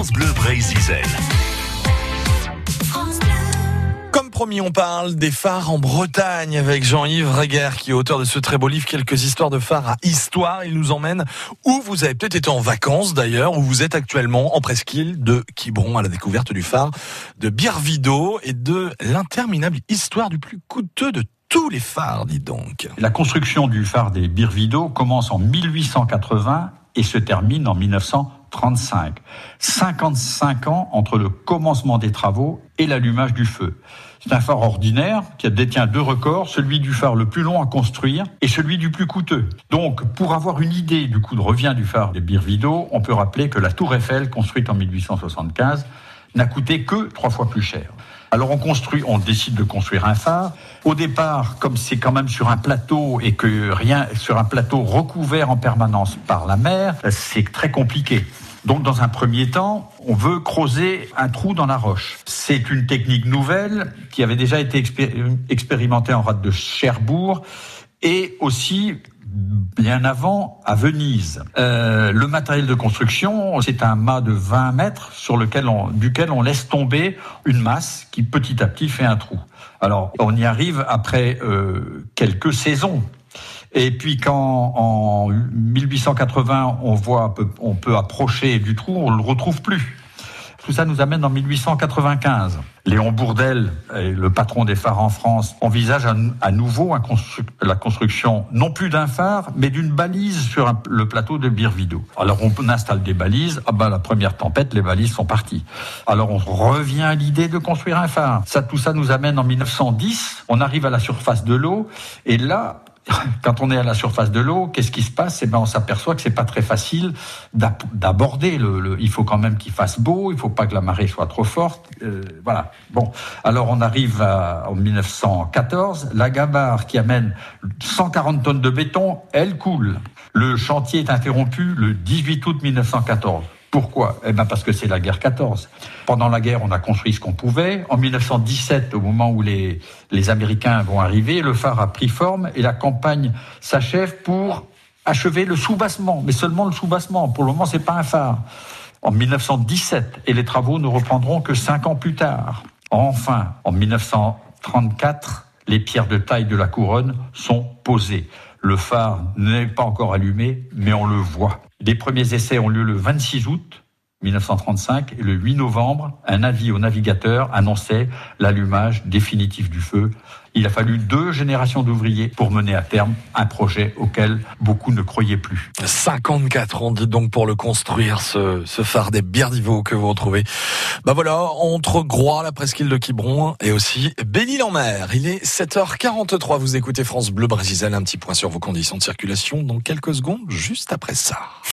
France Bleu Brésil. Comme promis, on parle des phares en Bretagne avec Jean-Yves Reguer, qui est auteur de ce très beau livre, Quelques histoires de phares à histoire. Il nous emmène où vous avez peut-être été en vacances d'ailleurs, où vous êtes actuellement en presqu'île de Quiberon à la découverte du phare de Birvido et de l'interminable histoire du plus coûteux de tous les phares, dis donc. La construction du phare des Birvido commence en 1880 et se termine en 1935. 55 ans entre le commencement des travaux et l'allumage du feu. C'est un phare ordinaire qui détient deux records, celui du phare le plus long à construire et celui du plus coûteux. Donc, pour avoir une idée du coût de revient du phare des Birvido, on peut rappeler que la tour Eiffel, construite en 1875, n'a coûté que trois fois plus cher. Alors on construit, on décide de construire un phare. Au départ, comme c'est quand même sur un plateau et que rien sur un plateau recouvert en permanence par la mer, c'est très compliqué. Donc, dans un premier temps, on veut creuser un trou dans la roche. C'est une technique nouvelle qui avait déjà été expérimentée en rade de Cherbourg et aussi bien avant à Venise. Euh, le matériel de construction, c'est un mât de 20 mètres sur lequel on, duquel on laisse tomber une masse qui petit à petit fait un trou. Alors on y arrive après euh, quelques saisons. Et puis quand en 1880 on voit on peut approcher du trou, on le retrouve plus. Tout ça nous amène en 1895. Léon Bourdel, le patron des phares en France, envisage à, nouveau la construction non plus d'un phare, mais d'une balise sur le plateau de Birvido. Alors on installe des balises. Ah ben la première tempête, les balises sont parties. Alors on revient à l'idée de construire un phare. Ça, tout ça nous amène en 1910. On arrive à la surface de l'eau et là, quand on est à la surface de l'eau, qu'est-ce qui se passe? Eh ben, on s'aperçoit que c'est pas très facile d'aborder. Le, il faut quand même qu'il fasse beau, il faut pas que la marée soit trop forte. Euh, voilà. Bon, alors on arrive en 1914. La gabarre qui amène 140 tonnes de béton, elle coule. Le chantier est interrompu le 18 août 1914. Pourquoi? Eh ben parce que c'est la guerre 14. Pendant la guerre, on a construit ce qu'on pouvait. En 1917, au moment où les, les Américains vont arriver, le phare a pris forme et la campagne s'achève pour achever le soubassement, mais seulement le soubassement. Pour le moment, c'est pas un phare. En 1917, et les travaux ne reprendront que cinq ans plus tard. Enfin, en 1934, les pierres de taille de la couronne sont posées. Le phare n'est pas encore allumé, mais on le voit. Les premiers essais ont lieu le 26 août 1935 et le 8 novembre, un avis au navigateur annonçait l'allumage définitif du feu. Il a fallu deux générations d'ouvriers pour mener à terme un projet auquel beaucoup ne croyaient plus. 54 ans, dit donc, pour le construire, ce, ce phare des Biardivaux que vous retrouvez. Bah voilà, entre Groix, la presqu'île de Quiberon et aussi Belle-Île-en-Mer. Il est 7h43, vous écoutez France Bleu Brésil, un petit point sur vos conditions de circulation dans quelques secondes, juste après ça.